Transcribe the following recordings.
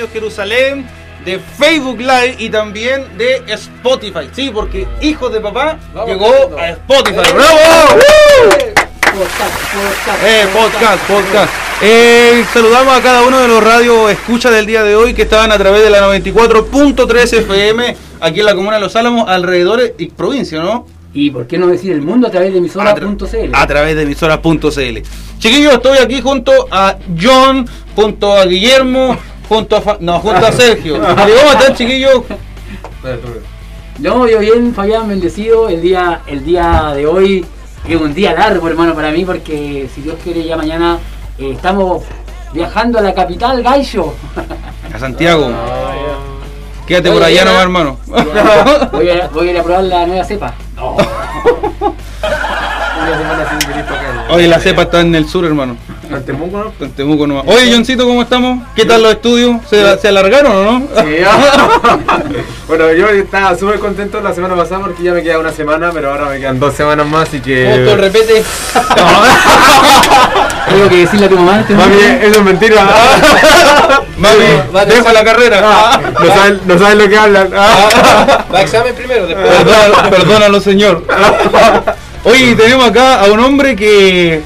Radio Jerusalén, de Facebook Live y también de Spotify? Sí, porque Hijos de Papá llegó a Spotify. ¡Bravo! Eh, podcast, podcast. Eh, saludamos a cada uno de los radios escucha del día de hoy que estaban a través de la 94.3 FM aquí en la comuna de Los Álamos, alrededor y provincia, ¿no? Y por qué no decir el mundo a través de emisora.cl. a través de emisora.cl. Chiquillos, estoy aquí junto a John, junto a Guillermo, junto a Fa- no, junto a Sergio. ¿Cómo están, chiquillos? No, yo bien, Fabián, bendecido. El día, el día de hoy es un día largo, hermano, para mí, porque si Dios quiere, ya mañana eh, estamos viajando a la capital, Gallo. A Santiago. Quédate por allá nomás, hermano. Voy a, voy a ir a probar la nueva cepa. Una semana sin venir para acá. Oye, la cepa está en el sur, hermano. ¿En Temuco, no? En Temuco nomás. Oye, Johncito, ¿cómo estamos? ¿Qué tal los estudios? ¿Se, se alargaron o no? Sí, bueno, yo estaba súper contento la semana pasada porque ya me queda una semana, pero ahora me quedan dos semanas más, así que... repete. Tengo que decirle a tu mamá. este Mami, momento. eso es mentira. Mami, deja la carrera. Ah, no, saben, no saben lo que hablan. Ah. Va a examen primero, después. Perdónalo, perdónalo, señor. Oye, tenemos acá a un hombre que,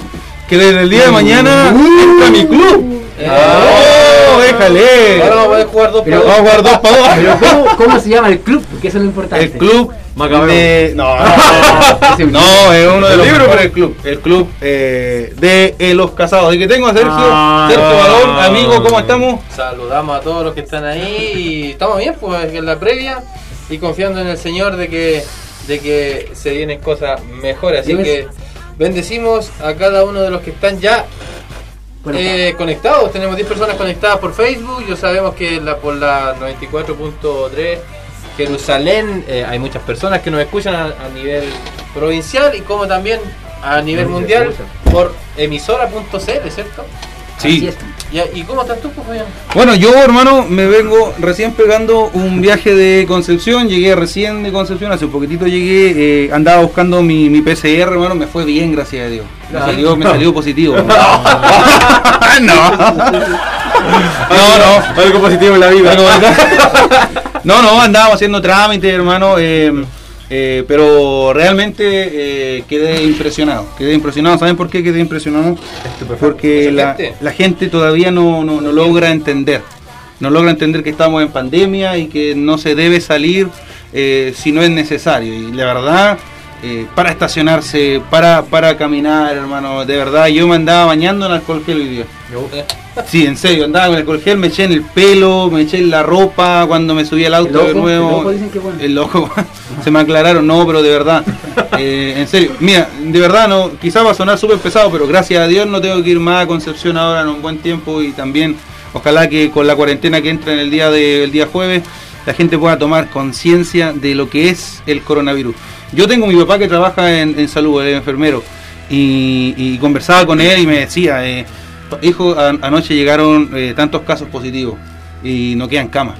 que desde el día de mañana entra a mi club. ¡Oh, déjale! Ahora vamos a poder jugar dos Pero- por Vamos a jugar dos para dos. Pero ¿cómo, ¿cómo se llama el club? Porque eso es lo importante. El club Macabeo. de... No, Ese no, es uno de El los libro, mejores club. El club eh, de eh, los casados. Y que tengo a Sergio. Ah. Sergio Balón, amigo, ¿cómo estamos? Saludamos a todos los que están ahí y estamos bien, pues en la previa y confiando en el Señor de que, de que se vienen cosas mejores. Así que bendecimos a cada uno de los que están ya eh, conectados. Tenemos 10 personas conectadas por Facebook. Yo sabemos que la, por la 94.3 Jerusalén eh, hay muchas personas que nos escuchan a, a nivel provincial y como también a nivel mundial por emisora.cl, ¿cierto? Sí. ¿Y, cómo estás tú, pues, Fabián? Bueno, yo, hermano, me vengo recién pegando un viaje de Concepción. Llegué recién de Concepción, hace un poquitito llegué. eh, andaba buscando mi, mi PCR, hermano. Me fue bien, gracias a Dios. Me salió, me salió positivo. no. No, no. Algo positivo en la vida. No, no, andábamos haciendo trámites, hermano. eh, eh, pero realmente eh, quedé impresionado. Quedé impresionado. ¿Saben por qué quedé impresionado? Porque la, gente? la gente todavía no, no- no logra entender. No logra entender que estamos en pandemia y que no se debe salir eh, si no es necesario. Y la verdad, eh, para estacionarse, para, para caminar, hermano. De verdad, yo me andaba bañando en alcohol gel hoy día. Sí, en serio, andaba con alcohol gel, me eché en el pelo, me eché en la ropa cuando me subí al auto de nuevo. El ojo, se me aclararon, no, pero de verdad. Eh, en serio, mira, de verdad, no quizás va a sonar súper pesado, pero gracias a Dios no tengo que ir más a Concepción ahora en un buen tiempo y también ojalá que con la cuarentena que entra en el día, de, día jueves la gente pueda tomar conciencia de lo que es el coronavirus. Yo tengo mi papá que trabaja en, salud, el enfermero, y, conversaba con él y me decía, eh, hijo, anoche llegaron eh, tantos casos positivos y no quedan camas.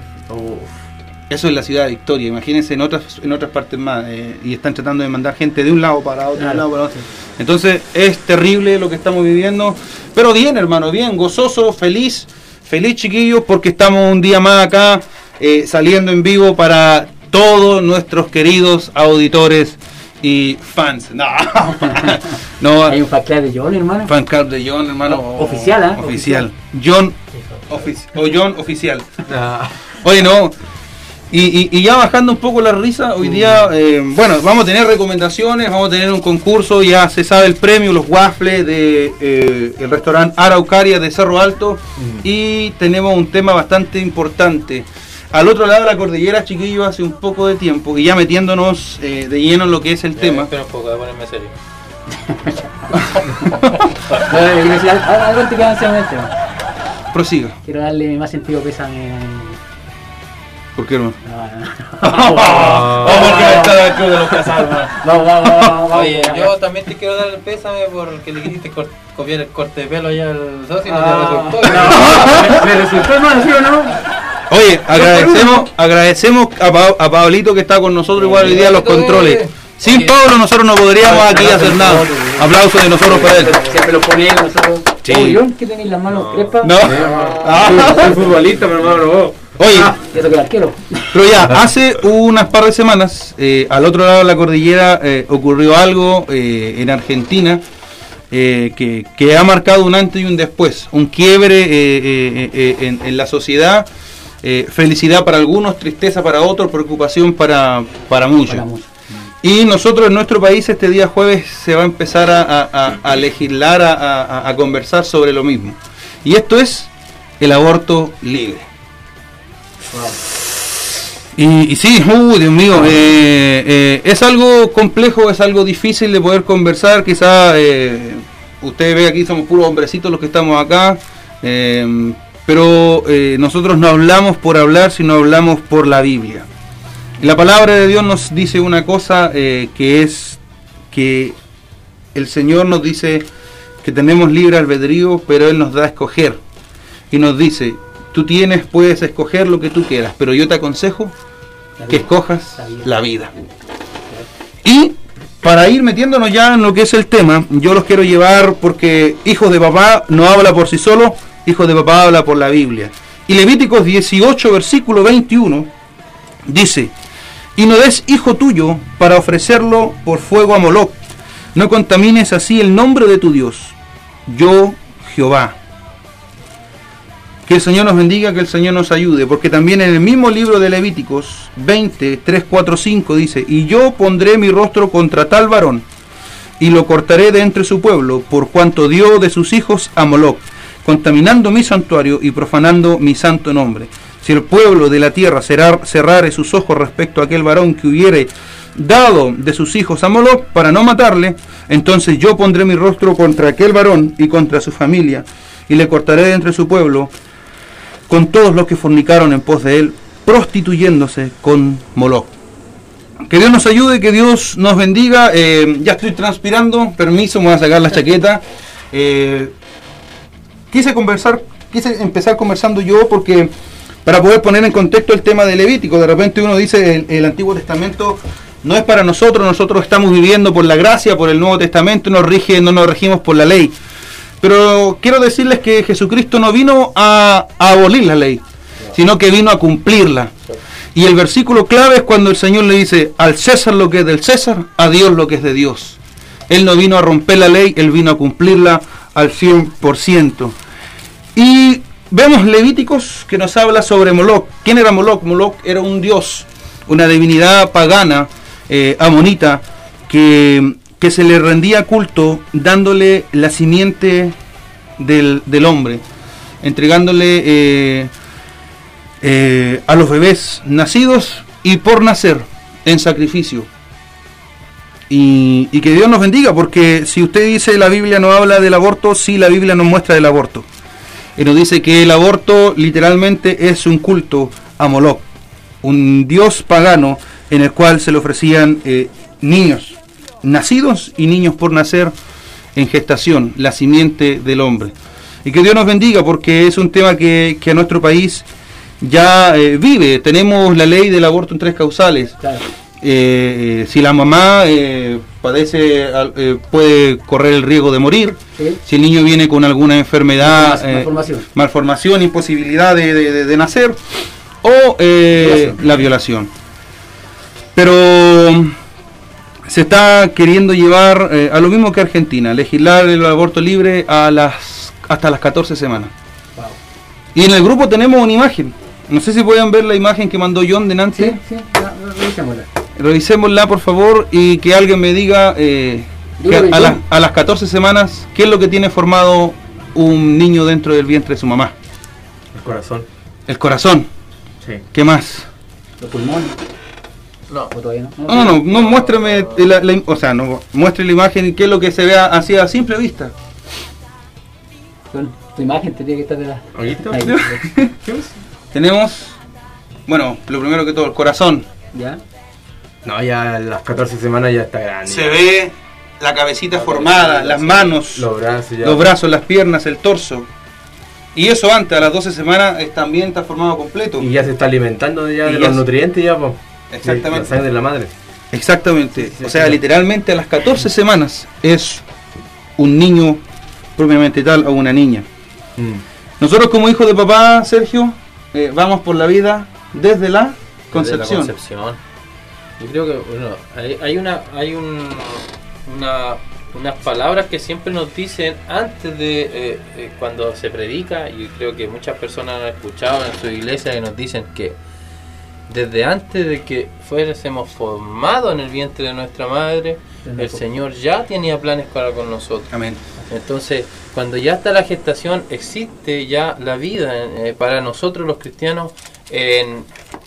Eso es la ciudad de Victoria, imagínense en otras en otras partes más, eh, y están tratando de mandar gente de un lado para otro, lado para otro. Entonces es terrible lo que estamos viviendo, pero bien hermano, bien, gozoso, feliz, feliz chiquillos, porque estamos un día más acá saliendo en vivo para todos nuestros queridos auditores y fans. No, no hay un fan club de John, hermano. Fan club de John, hermano. Oficial, ¿eh? Oficial. John, o John oficial. Ah. Oye, no. Y, ya bajando un poco la risa, hoy día, eh, bueno, vamos a tener recomendaciones, vamos a tener un concurso, ya se sabe el premio, los waffles de eh, el restaurante Araucaria de Cerro Alto y tenemos un tema bastante importante al otro lado de la cordillera, chiquillo, hace un poco de tiempo, y ya metiéndonos eh, de lleno en lo que es el tema. Espera un poco, voy a ponerme serio. algo te queda en este Prosiga. Quiero darle mi más sentido pésame ¿Por qué no? Vamos a está de los casados. No, no, no, Oye, yo también te quiero dar el pésame porque le quisiste copiar el corte de pelo allá al socio y no te ah. resultó. ¿Me resultó, hermano, sí o no? Oye, agradecemos, agradecemos a, Pablito que está con nosotros igual hoy día los controles. Sin Pablo nosotros no podríamos aquí hacer nada. Aplausos de nosotros para él. Siempre lo ponemos nosotros. Sí. ¿Qué tenéis las manos crespas? No. Ah, soy futbolista, mi hermano. Oye, ah, quiero. pero ya, hace unas par de semanas, eh, al otro lado de la cordillera eh, ocurrió algo eh, en Argentina que, que, ha marcado un antes y un después, un quiebre en, en, la sociedad eh, felicidad para algunos, tristeza para otros, preocupación para, para muchos. Y nosotros en nuestro país este día jueves se va a empezar a, legislar, a, conversar sobre lo mismo. Y esto es el aborto libre. Y, sí, uh, Dios mío, eh, eh, es algo complejo, es algo difícil de poder conversar. Quizá ustedes ven aquí somos puros hombrecitos los que estamos acá, pero eh, nosotros no hablamos por hablar, sino hablamos por la Biblia. la palabra de Dios nos dice una cosa eh, que es que el Señor nos dice que tenemos libre albedrío, pero Él nos da a escoger. Y nos dice, tú tienes, puedes escoger lo que tú quieras, pero yo te aconsejo que escojas la vida. Y para ir metiéndonos ya en lo que es el tema, yo los quiero llevar porque hijos de papá no habla por sí solo, hijo de papá habla por la Biblia. Y Levíticos 18, versículo 21, dice, y no des hijo tuyo para ofrecerlo por fuego a Moloch, no contamines así el nombre de tu Dios, yo Jehová. Que el Señor nos bendiga, que el Señor nos ayude, porque también en el mismo libro de Levíticos 20, 3, 4, 5 dice, y yo pondré mi rostro contra tal varón, y lo cortaré de entre su pueblo, por cuanto dio de sus hijos a Moloch contaminando mi santuario y profanando mi santo nombre. Si el pueblo de la tierra cerrare sus ojos respecto a aquel varón que hubiere dado de sus hijos a Moloch para no matarle, entonces yo pondré mi rostro contra aquel varón y contra su familia, y le cortaré de entre su pueblo con todos los que fornicaron en pos de él, prostituyéndose con Moloch. Que Dios nos ayude, que Dios nos bendiga. Eh, ya estoy transpirando, permiso, me voy a sacar la chaqueta. Eh, quise conversar, quise empezar conversando yo porque para poder poner en contexto el tema de Levítico, de repente uno dice el, el Antiguo Testamento no es para nosotros, nosotros estamos viviendo por la gracia, por el Nuevo Testamento, nos rige, no nos regimos por la ley. Pero quiero decirles que Jesucristo no vino a, a, abolir la ley, sino que vino a cumplirla. Y el versículo clave es cuando el Señor le dice, al César lo que es del César, a Dios lo que es de Dios. Él no vino a romper la ley, Él vino a cumplirla al 100%. Y vemos Levíticos que nos habla sobre Moloch. ¿Quién era Moloch? Moloch era un dios, una divinidad pagana, eh, amonita, que, que se le rendía culto dándole la simiente del, del hombre, entregándole eh, eh, a los bebés nacidos y por nacer en sacrificio. Y, y, que Dios nos bendiga, porque si usted dice la Biblia no habla del aborto, sí la Biblia nos muestra del aborto. Y nos dice que el aborto literalmente es un culto a Moloch, un dios pagano en el cual se le ofrecían eh, niños nacidos y niños por nacer en gestación, la simiente del hombre. Y que Dios nos bendiga porque es un tema que, que a nuestro país ya eh, vive. Tenemos la ley del aborto en tres causales. Claro. Eh, si la mamá padece, eh, puede correr el riesgo de morir. ¿Sí? Si el niño viene con alguna enfermedad, malformación, malformación imposibilidad de, de, de, nacer, o violación. la violación. Pero se está queriendo llevar a lo mismo que Argentina, legislar el aborto libre a las hasta las 14 semanas. Wow. Y en el grupo tenemos una imagen. No sé si pueden ver la imagen que mandó John de Nancy. Sí. Revisémosla, por favor, y que alguien me diga eh, que a, la, a, las 14 semanas, ¿qué es lo que tiene formado un niño dentro del vientre de su mamá? El corazón. El corazón. Sí. ¿Qué más? Los pulmones. No. ¿O todavía no? No, no, no, no muéstrame, la, la, o sea, no, muestre la imagen, qué es lo que se vea así a simple vista. Bueno, tu imagen tenía que estar de la... Tenemos, bueno, lo primero que todo, el corazón. ¿Ya? No, ya a las 14 semanas ya está grande. Se ve la cabecita formada, las manos, los brazos, ya. los brazos, las piernas, el torso. Y eso antes, a las 12 semanas, es, también está formado completo. Y ya se está alimentando ya y de ya los nutrientes ya, pues. Exactamente. La sangre de la madre. Exactamente. Sí, sí, o sea, sí. literalmente a las 14 semanas es un niño propiamente tal o una niña. Mm. Nosotros como hijos de papá, Sergio, eh, vamos por la vida desde la concepción. Desde la concepción. Yo creo que bueno, hay, hay una hay un, una, unas palabras que siempre nos dicen antes de eh, eh, cuando se predica y creo que muchas personas han escuchado en su iglesia que nos dicen que desde antes de que fuésemos formados en el vientre de nuestra madre, el Señor ya tenía planes para con nosotros. Amén. Entonces, cuando ya está la gestación, existe ya la vida eh, para nosotros los cristianos en,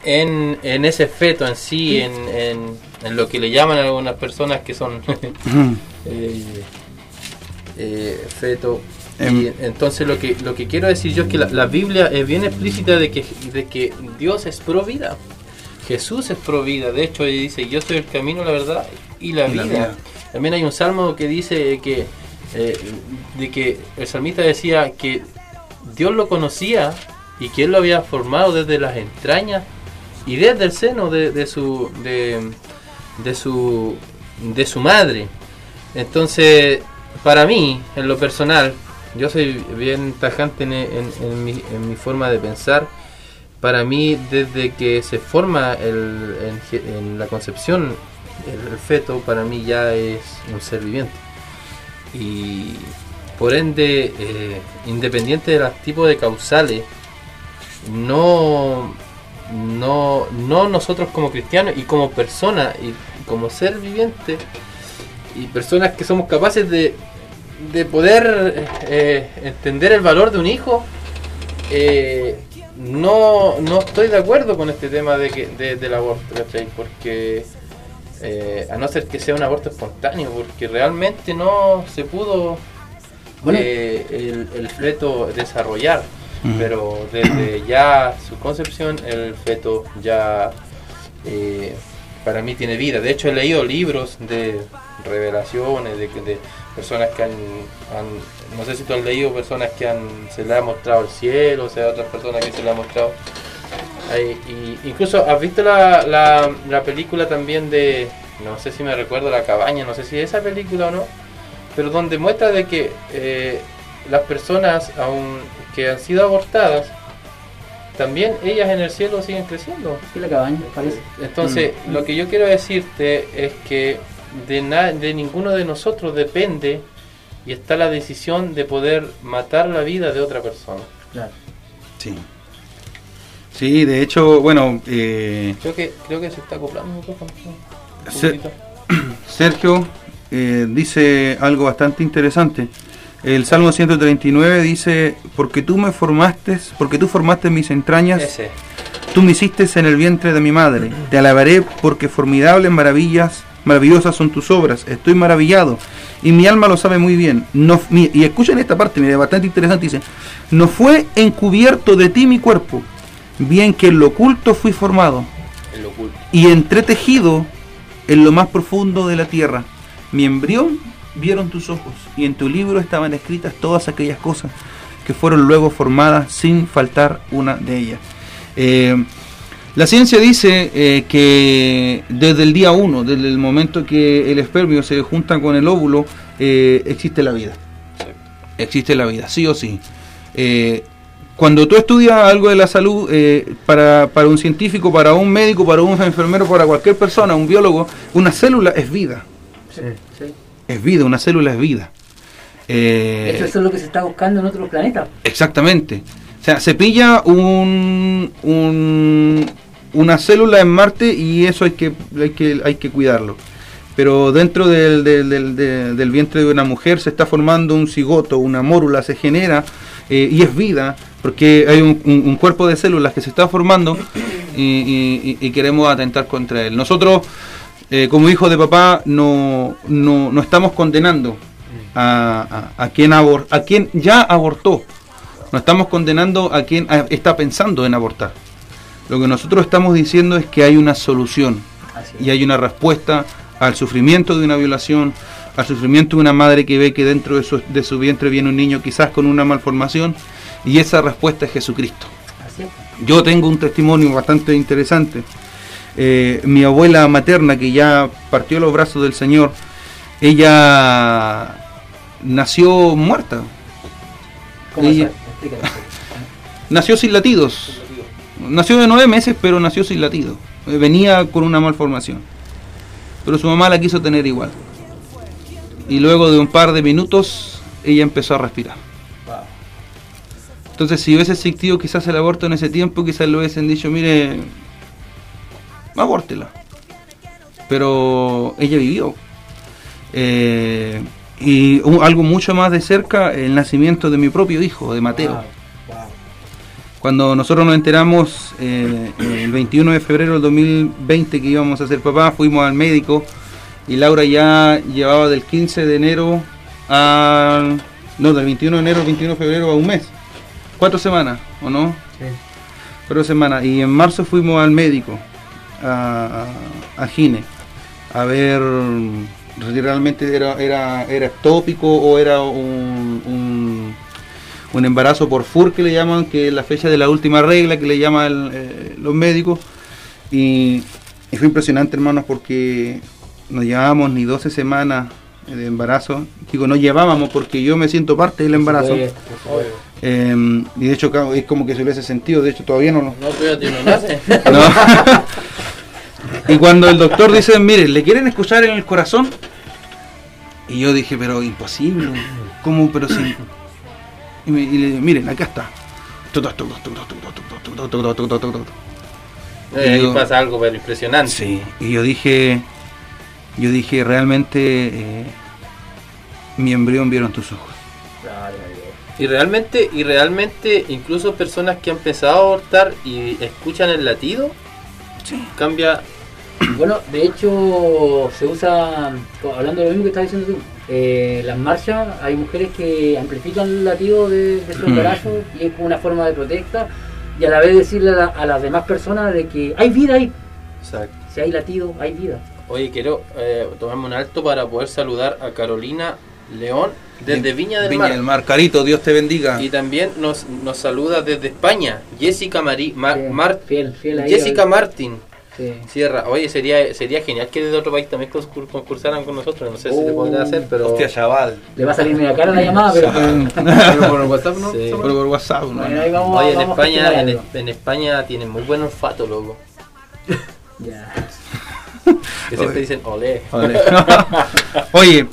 en, en, ese feto en sí, en, en, en, lo que le llaman a algunas personas que son eh, eh, feto. Y entonces lo que lo que quiero decir yo es que la, la, Biblia es bien explícita de que, de que Dios es pro vida. Jesús es pro vida. De hecho, dice, yo soy el camino, la verdad y la, y vida. la vida. También hay un salmo que dice que eh, de que el salmista decía que Dios lo conocía y que él lo había formado desde las entrañas y desde el seno de, su de, su de su madre. Entonces para mí en lo personal yo soy bien tajante en, mi, forma de pensar. Para mí desde que se forma el, en, la concepción el, el feto para mí ya es un ser viviente. Y por ende, eh, independiente de los tipos de causales, no, no, no nosotros como cristianos y como personas y como ser viviente y personas que somos capaces de, de poder eh, entender el valor de un hijo, eh, no, no estoy de acuerdo con este tema de que, de, del aborto, ¿cachai? Porque eh, a no ser que sea un aborto espontáneo, porque realmente no se pudo bueno. eh, el, el, feto desarrollar, pero desde ya su concepción el feto ya eh, para mí tiene vida. De hecho he leído libros de revelaciones de, de personas que han, no sé si tú has leído personas que han se le ha mostrado el cielo, o sea, otras personas que se le ha mostrado. Y incluso has visto la, la, la, película también de, no sé si me recuerdo la cabaña, no sé si es esa película o no, pero donde muestra de que eh, las personas aun que han sido abortadas, también ellas en el cielo siguen creciendo. Sí, la cabaña, parece. Entonces, mm. lo que yo quiero decirte es que de, na de ninguno de nosotros depende y está la decisión de poder matar la vida de otra persona. Claro. Sí. Sí, de hecho, bueno. Eh, creo, que, creo que se está acoplando un poco. Se, Sergio eh, dice algo bastante interesante. El Salmo 139 dice, porque tú me formaste, porque tú formaste mis entrañas, Ese. tú me hiciste en el vientre de mi madre. Te alabaré porque formidables maravillas, maravillosas son tus obras. Estoy maravillado y mi alma lo sabe muy bien. No, mi- y escuchen esta parte, mira, bastante interesante. Dice, no fue encubierto de ti mi cuerpo, bien que en lo oculto fui formado En lo oculto. y entretejido en lo más profundo de la tierra. Mi embrión vieron tus ojos y en tu libro estaban escritas todas aquellas cosas que fueron luego formadas sin faltar una de ellas. Eh, la ciencia dice eh, que desde el día 1, desde el momento que el espermio se junta con el óvulo, eh, existe la vida. Existe la vida, sí o sí. Eh, cuando tú estudias algo de la salud, eh, para, para un científico, para un médico, para un enfermero, para cualquier persona, un biólogo, una célula es vida. Sí. Es vida, una célula es vida. Eh, Eso, eso es lo que se está buscando en otros planetas. Exactamente. O sea, se pilla un, un- una célula en Marte y eso hay que, hay que, hay que cuidarlo. Pero dentro del, del- del- del- vientre de una mujer se está formando un cigoto, una mórula se genera eh, y es vida, porque hay un, un- un cuerpo de células que se está formando y- y queremos atentar contra él. Nosotros, eh, como hijos de papá, no, no, no estamos condenando a, a, a quien abor- a quien ya abortó. No estamos condenando a quien a- está pensando en abortar. Lo que nosotros estamos diciendo es que hay una solución y hay una respuesta al sufrimiento de una violación, al sufrimiento de una madre que ve que dentro de su, de su vientre viene un niño quizás con una malformación y esa respuesta es Jesucristo. Yo tengo un testimonio bastante interesante. Eh, mi abuela materna, que ya partió los brazos del Señor, ella nació muerta. ¿Cómo Ella-? Nació sin latidos. Nació de nueve meses, pero nació sin latidos. Eh, Venía con una malformación. Pero su mamá la quiso tener igual. Y luego de un par de minutos, ella empezó a respirar. Entonces, si hubiese existido quizás el aborto en ese tiempo, quizás le hubiesen dicho, mire, abórtela. Pero ella vivió. Eh, y algo mucho más de cerca, el nacimiento de mi propio hijo, de Mateo. Wow, wow. Cuando nosotros nos enteramos eh, el 21 de febrero del 2020 que íbamos a ser papá, fuimos al médico y Laura ya llevaba del 15 de enero al... No, del 21 de enero al 21 de febrero a un mes. Cuatro semanas, ¿o no? Cuatro semanas. Y en marzo fuimos al médico, a, a, Gine, a ver si realmente era, era, era ectópico o era un, un, un embarazo por FUR que le llaman, que es la fecha de la última regla que le llaman eh, los médicos. Y, y fue impresionante, hermanos, porque no llevábamos ni 12 semanas de embarazo. Digo, no llevábamos porque yo me siento parte del embarazo. Eh, y de hecho, es como que se hubiese sentido. De hecho, todavía no lo. No, cuídate, no. No. y cuando el doctor dice, mire, ¿le quieren escuchar en el corazón? Y yo dije, pero imposible. ¿Cómo? Pero sí. Y, me- y le digo, miren, acá está. Eh, ahí Digo- pasa algo pero impresionante. Sí. Y yo dije, yo dije, realmente eh, mi embrión vieron tus ojos. Y realmente, y realmente, incluso personas que han empezado a abortar y escuchan el latido, cambia. Bueno, de hecho, se usa, hablando de lo mismo que estás diciendo tú, eh, las marchas, hay mujeres que amplifican el latido de, de su Mm. embarazo y es como una forma de protesta y a la vez decirle a, la- a las demás personas de que hay vida ahí, Exacto. si hay latido, hay vida. Oye, quiero eh, tomarme un alto para poder saludar a Carolina León desde Viña del Viña Mar. del Mar, Carito, Dios te bendiga. Y también nos, nos saluda desde España, Jessica Mari, Ma- Fiel, Mar- fiel, fiel ahí, Jessica ahí. Sí. Sierra. Oye, sería sería genial que desde otro país también concur- concursaran con nosotros. No sé si se Oh. podrá hacer, pero. Hostia, chaval. Le va a salir media cara la llamada, pero Pero por WhatsApp no. Sí. Pero por WhatsApp, ¿no? bueno, ahí vamos, Oye, en vamos España, en, España tienen muy buen olfato, loco. Ya. Que siempre dicen olé. Oye,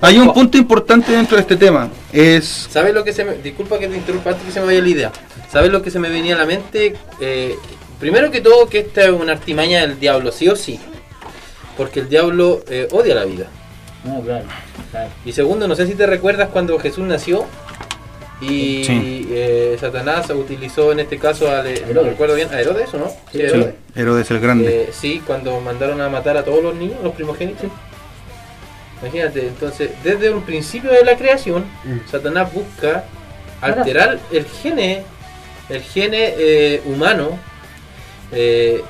hay un punto importante dentro de este tema. Es. ¿Sabes lo que se me... Disculpa que te interrumpa antes que se me vaya la idea. ¿Sabes lo que se me venía a la mente? Eh, primero que todo que esta es una artimaña del diablo, sí o sí. porque el diablo eh, odia la vida. No, claro, claro. Y segundo, no sé si te recuerdas cuando Jesús nació y Sí. eh, Satanás utilizó en este caso a, le- no Herodes. recuerdo bien, a Herodes, ¿o no? Sí, Sí. Herodes. Herodes el Grande. Eh, sí, cuando mandaron a matar a todos los niños, los primogénitos. Imagínate, entonces, desde un principio de la creación, Mm. Satanás busca alterar el gene, el gene eh, humano. Eh,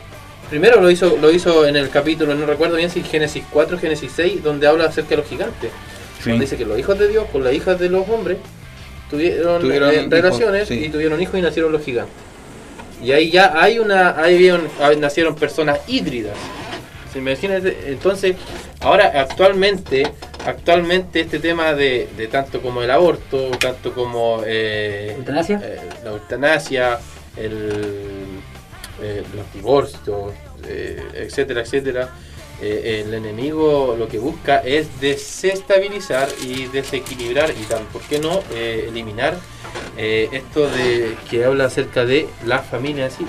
primero lo hizo, lo hizo en el capítulo, no recuerdo bien si Génesis 4, Génesis 6, donde habla acerca de los gigantes. Sí. Donde dice que los hijos de Dios con las hijas de los hombres tuvieron, Tuvieron eh, hijos, relaciones sí. y tuvieron hijos y nacieron los gigantes. Y ahí ya hay una, ahí vieron- ahí nacieron personas híbridas. ¿Se? Entonces, ahora actualmente, actualmente este tema de, de tanto como el aborto, tanto como eh, ¿Eutanasia? eh, la eutanasia, el, eh, los divorcios, eh, etcétera, etcétera, eh, el enemigo lo que busca es desestabilizar y desequilibrar y tal, ¿por qué no eliminar esto de que habla acerca de la familia en sí?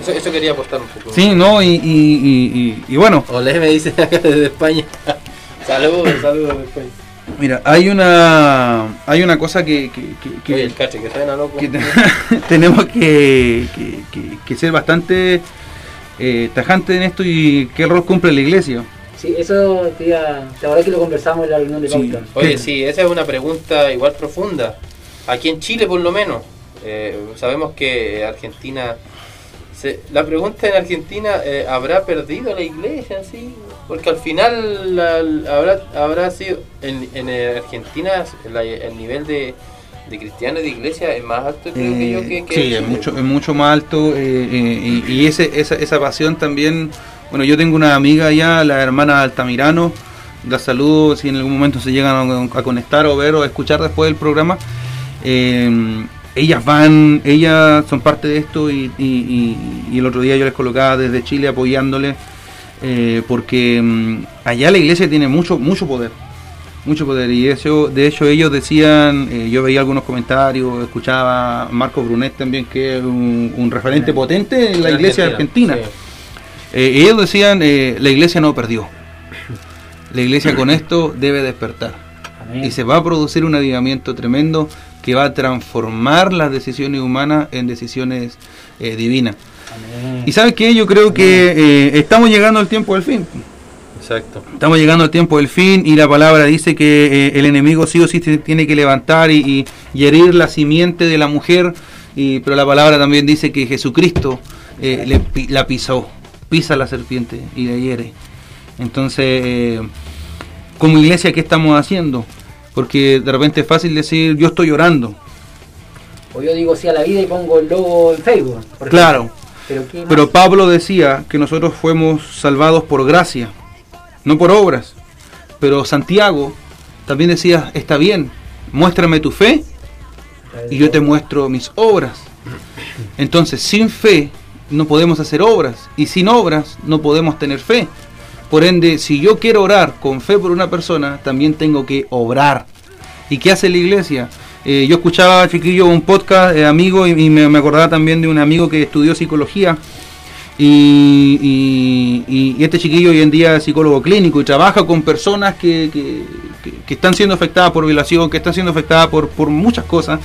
Eso, eso quería aportar un poco. Sí, no, y, y, y- y- y bueno, Olé me dice acá desde España. saludos, saludos de España. Mira, hay una hay una cosa que, que- que- que- Oye, el cache, que suena loco. que te- tenemos que, que- que- que ser bastante eh, tajantes en esto y qué rol cumple la iglesia. Sí, eso, tía, la verdad que lo conversamos en la reunión de Sí. Oye, sí, esa es una pregunta igual profunda. Aquí en Chile, por lo menos, eh, sabemos que Argentina. se- la pregunta en Argentina: eh, ¿habrá perdido la iglesia? Sí, porque al final la- habrá, habrá sido. En, en eh, Argentina, la- el nivel de, de cristianos de iglesia es más alto, creo que yo, que, que sí, en es mucho, es mucho más alto eh, eh, y, y ese, esa, esa pasión también, bueno, yo tengo una amiga allá, la hermana Altamirano, la saludo si en algún momento se llegan a, a conectar o ver o escuchar después del programa. Eh, ellas van, ellas son parte de esto y, y- y- y el otro día yo les colocaba desde Chile apoyándoles eh, porque mm, allá la iglesia tiene mucho, mucho poder mucho poder. Y eso de hecho ellos decían eh, yo veía algunos comentarios escuchaba a Marco Brunet también que es un, un referente potente en la iglesia argentina sí. Eh, ellos decían eh, la iglesia no perdió. La iglesia con esto debe despertar. Amén. y se va a producir un avivamiento tremendo que va a transformar las decisiones humanas en decisiones eh, divinas Amén. y sabes qué yo creo que eh, estamos llegando al tiempo del fin Exacto. Estamos llegando al tiempo del fin y la palabra dice que eh, el enemigo sí o sí se tiene que levantar y, y- y herir la simiente de la mujer, y, pero la palabra también dice que Jesucristo eh, le la pisó, pisa la serpiente y la hiere. Entonces, eh, como iglesia, ¿qué estamos haciendo? Porque de repente es fácil decir, yo estoy orando. O yo digo sí a la vida y pongo el logo en Facebook. Claro, ejemplo. Pero, Pablo decía que nosotros fuimos salvados por gracia, no por obras. Pero Santiago también decía, está bien, muéstrame tu fe y yo te muestro mis obras. Entonces, sin fe no podemos hacer obras y sin obras no podemos tener fe. Por ende, si yo quiero orar con fe por una persona, también tengo que obrar. ¿Y qué hace la iglesia? Eh, yo escuchaba, chiquillo, un podcast eh, amigo y, y me, me acordaba también de un amigo que estudió psicología. Y, y- y- y este chiquillo hoy en día es psicólogo clínico y trabaja con personas que, que- que- que están siendo afectadas por violación, que están siendo afectadas por, por muchas cosas.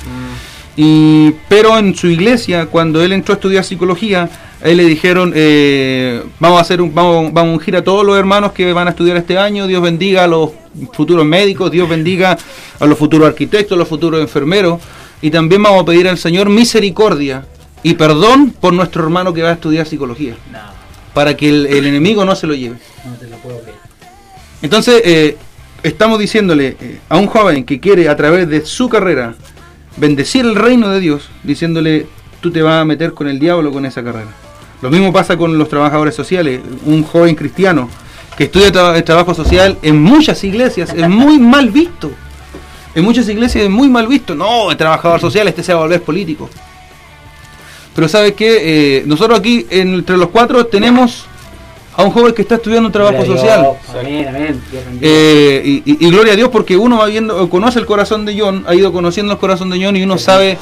Y, pero en su iglesia, cuando él entró a estudiar psicología, a él le dijeron, eh, vamos a hacer un, vamos, vamos a ungir a todos los hermanos que van a estudiar este año, Dios bendiga a los futuros médicos, Dios bendiga a los futuros arquitectos, a los futuros enfermeros, y también vamos a pedir al Señor misericordia y perdón por nuestro hermano que va a estudiar psicología, No, para que el, el enemigo no se lo lleve. no te lo puedo creer. Entonces, eh, estamos diciéndole eh, a un joven que quiere a través de su carrera bendecir el reino de Dios, diciéndole, tú te vas a meter con el diablo con esa carrera. Lo mismo pasa con los trabajadores sociales. Un joven cristiano que estudia tra- el trabajo social en muchas iglesias es muy mal visto. En muchas iglesias es muy mal visto. No, el trabajador social este se va a volver político. Pero ¿sabes qué? Eh, nosotros aquí, entre los cuatro, tenemos a un joven que está estudiando un trabajo Gloria social. Amén, amén. Eh, y, y- y gloria a Dios porque uno va viendo, conoce el corazón de John, ha ido conociendo el corazón de John y uno sabe.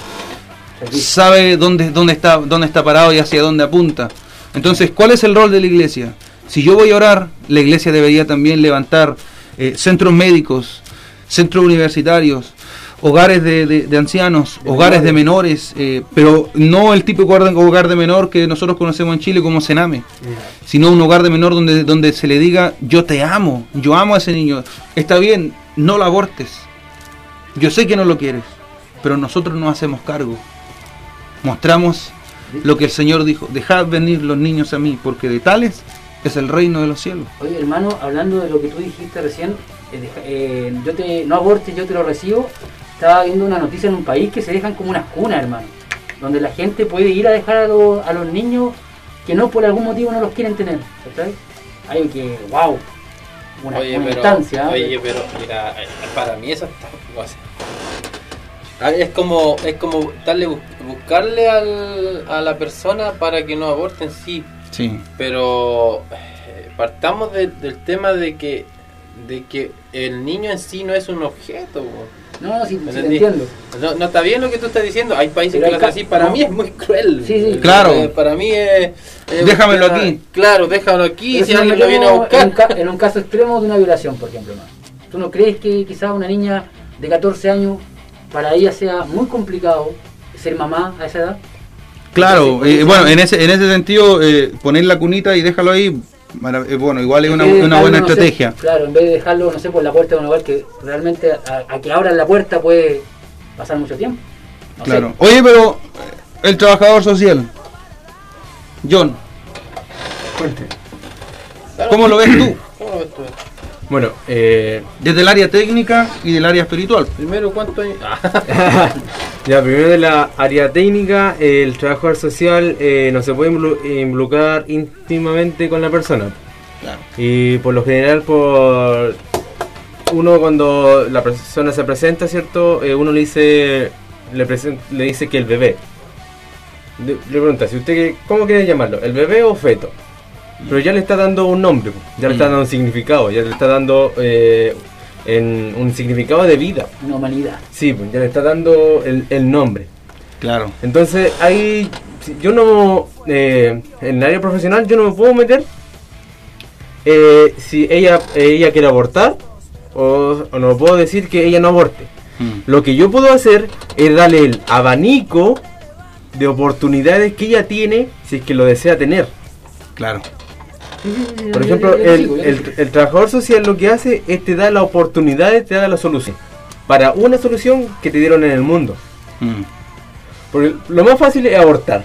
Sabe dónde, dónde está, dónde está parado y hacia dónde apunta. Entonces, ¿cuál es el rol de la iglesia? Si yo voy a orar, la iglesia debería también levantar eh, centros médicos, centros universitarios, hogares de, ancianos, hogares de menores, eh, pero no el típico hogar de menor que nosotros conocemos en Chile como Sename, sino un hogar de menor donde, donde se le diga, yo te amo, yo amo a ese niño, está bien, no lo abortes, yo sé que no lo quieres, pero nosotros nos hacemos cargo, mostramos lo que el Señor dijo, dejad venir los niños a mí, porque de tales es el reino de los cielos. Oye, hermano, hablando de lo que tú dijiste recién, eh, eh, yo te, no abortes, yo te lo recibo, estaba viendo una noticia en un país que se dejan como unas cunas, hermano, donde la gente puede ir a dejar a, a los niños que no por algún motivo no los quieren tener, ¿sabes? Hay que, wow, una, oye, instancia. ¿eh? Oye, pero mira, para mí eso está, es como es como darle buscarle al, a la persona para que no aborten sí sí pero eh, partamos del tema de que de que el niño en sí no es un objeto no, no, sí, entiendo. No, está bien lo que tú estás diciendo. Hay países que lo hacen así. Para mí es muy cruel. Sí, sí. Claro. Eh, para mí es. déjamelo aquí. Claro, déjamelo aquí. si alguien lo viene a buscar. En un, caso extremo de una violación, por ejemplo. ¿Tú no crees que quizás una niña de 14 años, para ella sea muy complicado ser mamá a esa edad? Claro, eh, bueno, en ese, en ese sentido, eh, poner la cunita y déjalo ahí, eh, bueno, igual es una, buena estrategia. claro, en vez de dejarlo, no sé, por la puerta de un lugar que realmente a, que abran la puerta puede pasar mucho tiempo. claro. Oye, pero el trabajador social, John. ¿Cómo lo ves tú? ¿Cómo lo ves tú? Bueno, eh, desde el área técnica y del área espiritual. Primero, ¿cuánto hay? ya, primero de la área técnica, el trabajador social eh, no se puede involucrar íntimamente con la persona. Claro. Y por lo general, por uno cuando la persona se presenta, ¿cierto? Eh, uno le dice, le, le dice que el bebé. Le, pregunta, si usted, ¿cómo quiere llamarlo? ¿El bebé o feto? Pero ya le está dando un nombre, ya le está mm. dando un significado, ya le está dando eh, en un significado de vida. Una humanidad. Sí, pues ya le está dando el, nombre. Claro. Entonces, ahí yo no, eh, en el área profesional yo no me puedo meter eh, si ella, ella quiere abortar o, no puedo decir que ella no aborte. Mm. Lo que yo puedo hacer es darle el abanico de oportunidades que ella tiene si es que lo desea tener. Claro. Por ejemplo, el, trabajador social lo que hace es te da la oportunidad, te da la solución. Para una solución que te dieron en el mundo. Mm. Porque lo más fácil es abortar.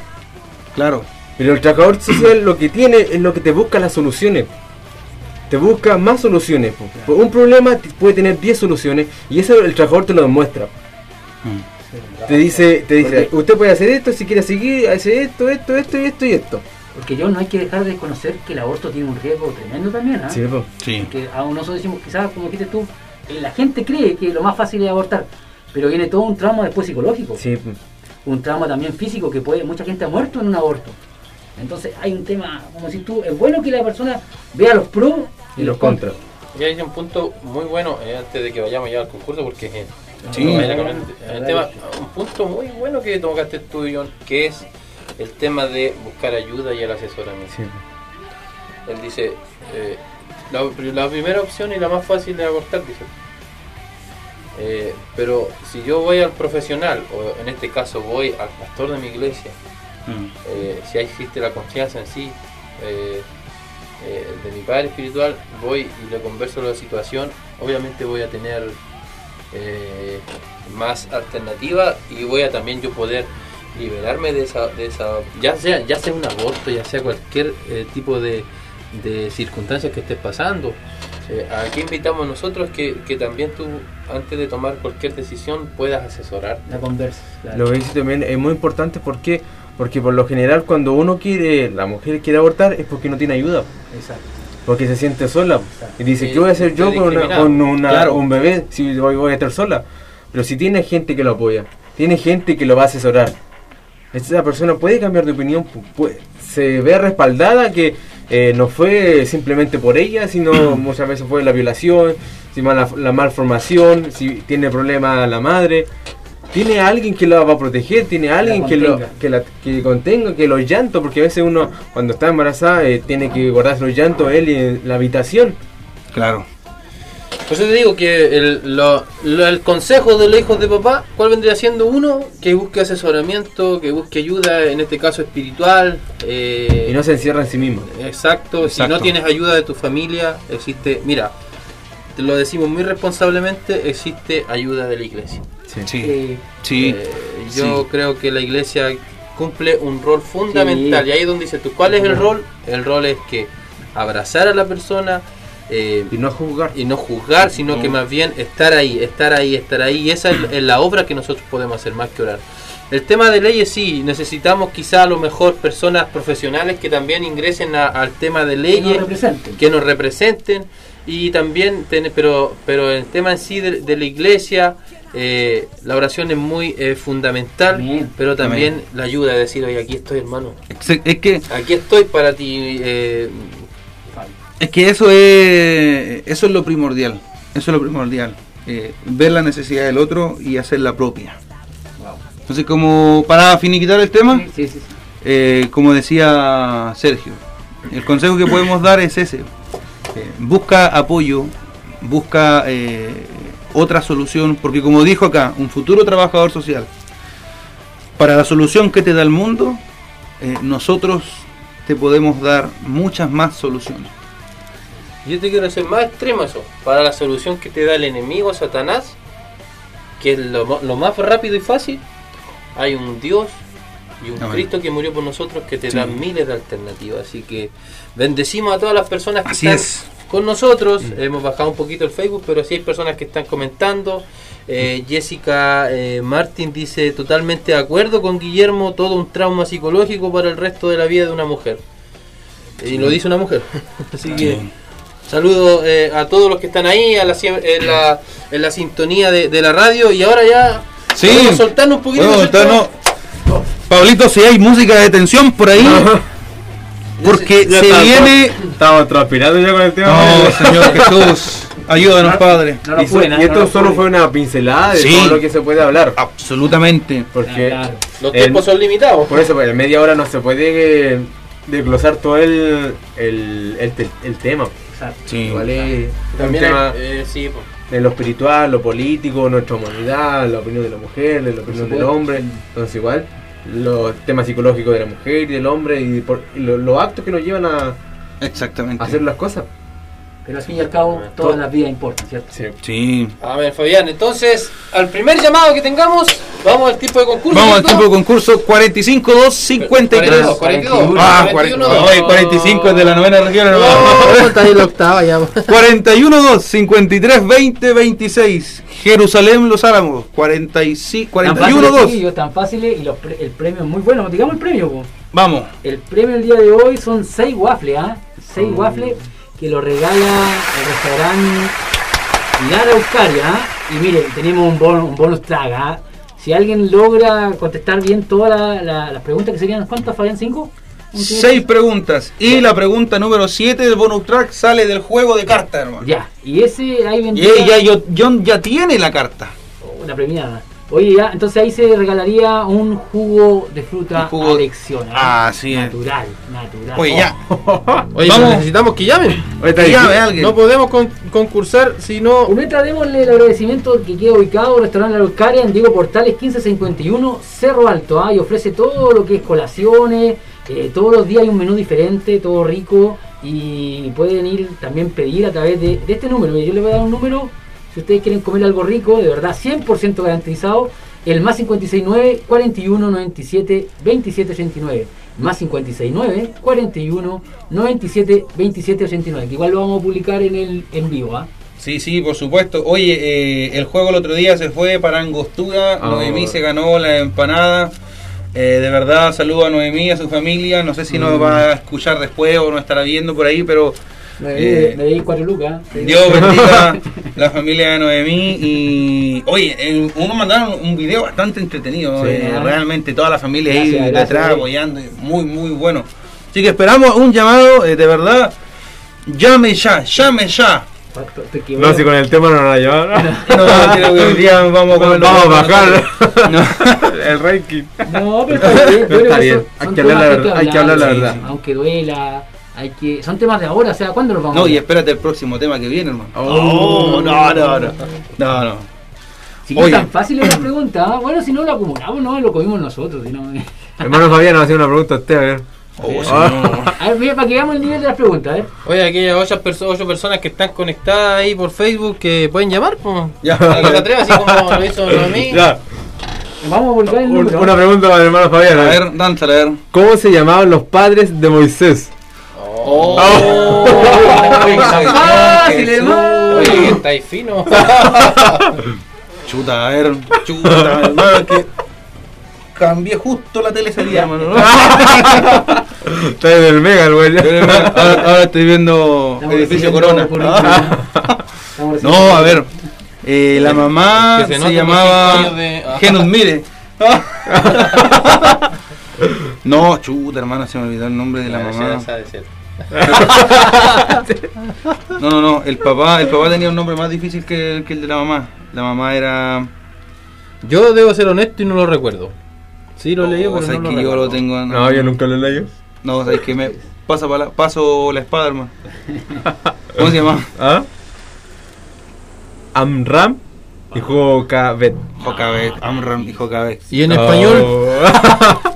Claro. Pero el trabajador social lo que tiene es lo que te busca las soluciones. Te busca más soluciones. Un problema puede tener 10 soluciones y eso el trabajador te lo demuestra. Mm. Te dice, te dice, usted puede hacer esto si quiere seguir, hacer esto, esto, esto y esto y esto. Porque yo no hay que dejar de conocer que el aborto tiene un riesgo tremendo también. ¿ah? Sí, sí. Porque aún nosotros decimos, quizás, como dijiste tú, eh, la gente cree que lo más fácil es abortar, pero viene todo un trauma después psicológico. Sí. Un trauma también físico que puede, mucha gente ha muerto en un aborto. Entonces hay un tema, como si tú, es bueno que la persona vea los pros y, los contras. Y hay un punto muy bueno eh, antes de que vayamos ya al concurso, porque eh, sí. un punto muy bueno que tocaste tú, John, que es el tema de buscar ayuda y el asesoramiento. Él dice, eh, la, primera opción y la más fácil es abortar, dice. Eh, pero si yo voy al profesional, o en este caso voy al pastor de mi iglesia, mm. eh, si existe la confianza en sí, de mi padre espiritual, voy y le converso la situación, obviamente voy a tener más alternativa y voy a también yo poder liberarme de esa, de esa ya sea ya sea un aborto, ya sea cualquier eh, tipo de, de, circunstancias que estés pasando. Eh, aquí invitamos nosotros que, que, también tú, antes de tomar cualquier decisión, puedas asesorar. La conversa. Lo que dice también es muy importante porque, porque por lo general cuando uno quiere, la mujer quiere abortar es porque no tiene ayuda. Exacto. Porque se siente sola. Y dice, ¿qué voy a hacer yo con, una, con una, un bebé si voy, voy a estar sola? Pero si tiene gente que lo apoya, tiene gente que lo va a asesorar, esa persona puede cambiar de opinión, se ve respaldada que eh, no fue simplemente por ella, sino muchas veces fue la violación, si la, la malformación, si tiene problema la madre, tiene alguien que lo va a proteger, tiene alguien que lo que, la, que contenga, que los llantos, porque a veces uno cuando está embarazada eh, tiene que guardar los llantos él en la habitación. Claro. Pues yo te digo que el, el consejo de los hijos de papá, ¿cuál vendría siendo uno? Que busque asesoramiento, que busque ayuda, en este caso espiritual. Eh, y no se encierra en sí mismo. Exacto. si no tienes ayuda de tu familia, existe, mira, te lo decimos muy responsablemente, existe ayuda de la iglesia. Sí. sí. Eh, yo creo que la iglesia cumple un rol fundamental. Y ahí es donde dice tú, ¿cuál es el rol? El rol es que abrazar a la persona, eh, y no juzgar. Y no juzgar, sino que más bien estar ahí, estar ahí, estar ahí. Y esa es, la obra que nosotros podemos hacer más que orar. El tema de leyes sí, necesitamos quizá a lo mejor personas profesionales que también ingresen al tema de leyes, que nos representen, y también, pero, pero el tema en sí de, la iglesia, eh, la oración es muy eh, fundamental, pero también la ayuda de decir, oye, aquí estoy hermano, es que aquí estoy para ti, eh, es que eso es, eso es lo primordial. Eso es lo primordial. Eh, ver la necesidad del otro y hacer la propia. Entonces, como para finiquitar el tema, eh, como decía Sergio, el consejo que podemos dar es ese. Eh, busca apoyo, busca otra solución, porque como dijo acá, un futuro trabajador social, para la solución que te da el mundo, nosotros te podemos dar muchas más soluciones. Yo te quiero hacer más extremo eso. Para la solución que te da el enemigo, Satanás, que es lo, más rápido y fácil, hay un Dios y un Cristo que murió por nosotros que te da miles de alternativas. Así que bendecimos a todas las personas que están con nosotros. Mm. Hemos bajado un poquito el Facebook, pero sí hay personas que están comentando. Eh, Jessica eh, Martin dice totalmente de acuerdo con Guillermo, todo un trauma psicológico para el resto de la vida de una mujer. Y lo dice una mujer. Así que Saludos eh, a todos los que están ahí en, la, en la sintonía de, la radio. Y ahora ya. Sí, a soltarnos un poquito. Soltarnos. Pablito, si hay música de tensión por ahí. Porque se viene. Estamos transpirando ya con el tema. No, Señor Jesús. Ayúdanos, Padre. y, esto solo fue una pincelada de todo lo que se puede hablar. Absolutamente. Porque los tiempos son limitados. Por eso, pues, en media hora no se puede eh, desglosar todo el, el, el tema. Sí, también eh, en lo espiritual, lo político, nuestra humanidad, la opinión de la mujer, la opinión del hombre. Entonces igual, los temas psicológicos de la mujer y del hombre y, los actos que nos llevan a, Exactamente. a hacer las cosas. Pero al fin y al cabo, todas las vidas importan, ¿cierto? Sí. A ver, Fabián, entonces, al primer llamado que tengamos, vamos al tipo de concurso. Vamos al tipo de concurso 45253. 42, ah, 41, 45 es de la novena región. No, está ahí la octava ya. 41 53 20 26. Jerusalén Los Álamos. 45, 41 2. Tan fáciles y los el premio es muy bueno. Digamos el premio. Vamos. El premio el día de hoy son 6 waffles, ¿ah? 6 oh. waffles que lo regala el restaurante Lara Euskaria. ¿ah? Y mire, tenemos un, bonus, un bonus track. ¿ah? Si alguien logra contestar bien todas las preguntas, que serían, ¿cuántas, Fabián? ¿Cinco? Seis preguntas. Y la pregunta número 7 del bonus track sale del juego de cartas, hermano. Ya, y ese ahí vendría... Y John ya tiene la carta. Oh, la premiada. Oye, ya, entonces ahí se regalaría un jugo de fruta jugo... elección. Ah, sí. Natural, natural. Oye, ya. Oye, Vamos. necesitamos que llamen. que llame alguien. No podemos concursar si no. Mientras démosle el agradecimiento que queda ubicado, restaurante La Eucaria en Diego Portales 1551, Cerro Alto. ¿ah? Y ofrece todo lo que es colaciones. Eh, todos los días hay un menú diferente, todo rico. Y pueden ir también pedir a través de, de este número. Yo les voy a dar un número si ustedes quieren comer algo rico, de verdad 100% garantizado, el más 569 41 97 27 89. Más 569 41 97 27 89. Que igual lo vamos a publicar en el en vivo, ¿ah? Sí, sí, por supuesto. Oye, eh, el juego el otro día se fue para Angostura. Ah, Noemí se ganó la empanada. Eh, de verdad, saludo a Noemí, a su familia. No sé si nos mm. va a escuchar después o nos estará viendo por ahí, pero me di, eh, cuatro lucas. Dios bendiga la familia de Noemí. Y oye, uno mandaron un video bastante entretenido. Eh, realmente toda la familia ahí detrás apoyando. Muy, muy bueno. Así que esperamos un llamado, eh, de verdad. Llame ya, llame ya. No, si con el tema no nos la llevaron. No, creo que hoy día vamos a comer Vamos a bajar No. el ranking. No, pero está bien. creo Está bien. Hay que hablar la verdad, hay que hablar la sí, verdad. sí. Aunque duela, hay que. Son temas de ahora, o sea, ¿cuándo los vamos No, a y ver? espérate el próximo tema que viene, hermano. Oh. no, no, no. No, no. Si no es tan fácil es la pregunta, ¿ah? bueno, si no lo acumulamos, no, lo comimos nosotros. Si no, Hermano Fabián nos hacía una pregunta a usted, a ver. Oh, Ah. a ver, mira, para que veamos el nivel de las preguntas, ver. Oye, aquí hay ocho, perso- ocho personas que están conectadas ahí por Facebook que pueden llamar, pues. Ya, No se atreve así como lo hizo a mí. Ya. Vamos a volver el número. una pregunta para el hermano Fabián. A ver. dánsela, a ver. ¿Cómo se llamaban los padres de Moisés? Oh. Fácil, hermano. Oye, estáis fino. Chuta, a ver, chuta, hermano, que cambié justo la tele ese día, hermano. ¿no? Está en el Mega, el güey. Ahora, ahora estoy viendo edificio Corona. Ah. No, a ver. eh, la mamá Que se llamaba de- ah. Genus Mire. No, chuta, hermano, se me olvidó el nombre de la Ya, mamá. No, no, no, el papá, el papá tenía un nombre más difícil que, que el de la mamá. La mamá era. Yo debo ser honesto y no lo recuerdo. Sí lo leí, Oh, pero sabes no lo que yo recuerdo. lo tengo. No, yo nunca lo leí. No, sabes que me pasa pa la- paso la espada, hermano. ¿Cómo se llama? ¿Ah? Amram y Jocabet. Jocabet, Amram y Jocabet. Y en español, Oh.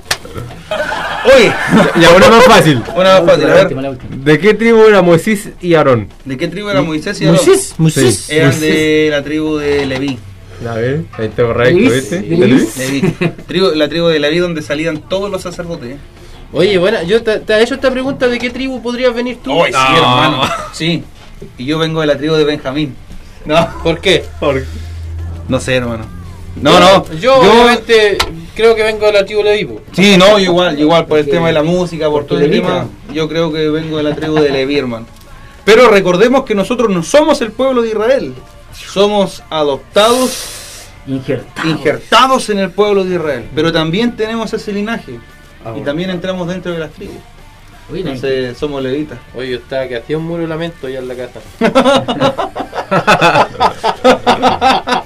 Oye, ya, una más fácil. una más fácil, a La ver. última, la última. ¿De qué tribu era Moisés y Aarón? ¿De qué tribu era Moisés y Aarón? Moisés, Moisés. Eran de la tribu de Leví. A ver, ahí está correcto, Luis, ¿viste? de ¿De Luis. Luis? Leví. Tribu- la tribu de Leví donde salían todos los sacerdotes. Oye, bueno, yo te, te he hecho esta pregunta de qué tribu podrías venir tú. Ay, sí, No. hermano. Sí. Y yo vengo de la tribu de Benjamín. No, ¿Por qué? no sé, hermano. No, no. Yo, obviamente creo que vengo de la tribu Levi. po. Sí, no, igual, igual por el tema de la música, por todo el tema, yo creo que vengo de la tribu de Leví, hermano. Pero recordemos que nosotros no somos el pueblo de Israel, somos adoptados, Injertado. injertados en el pueblo de Israel, pero también tenemos ese linaje Ah, y también entramos dentro de las tribus. Entonces somos levitas. Oye, yo estaba que hacía un muro de lamento allá en la casa.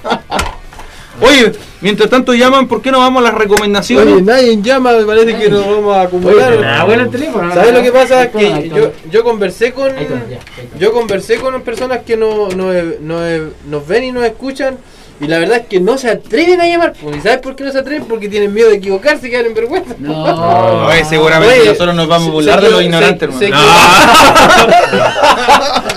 Oye, mientras tanto llaman, ¿por qué no vamos a las recomendaciones? Oye, nadie llama, me parece que nos vamos a Oye, acumular. ah, bueno, el teléfono. ¿Sabes lo que pasa? Que yo, yo conversé con yo conversé con personas que no, no, no- nos ven y nos escuchan y la verdad es que no se atreven a llamar. pues, ¿Y sabes por qué no se atreven? Porque tienen miedo de equivocarse y quedar en vergüenza. No. Oye, seguramente Oye, nosotros nos vamos a se- burlar se de los ignorantes, se- hermano.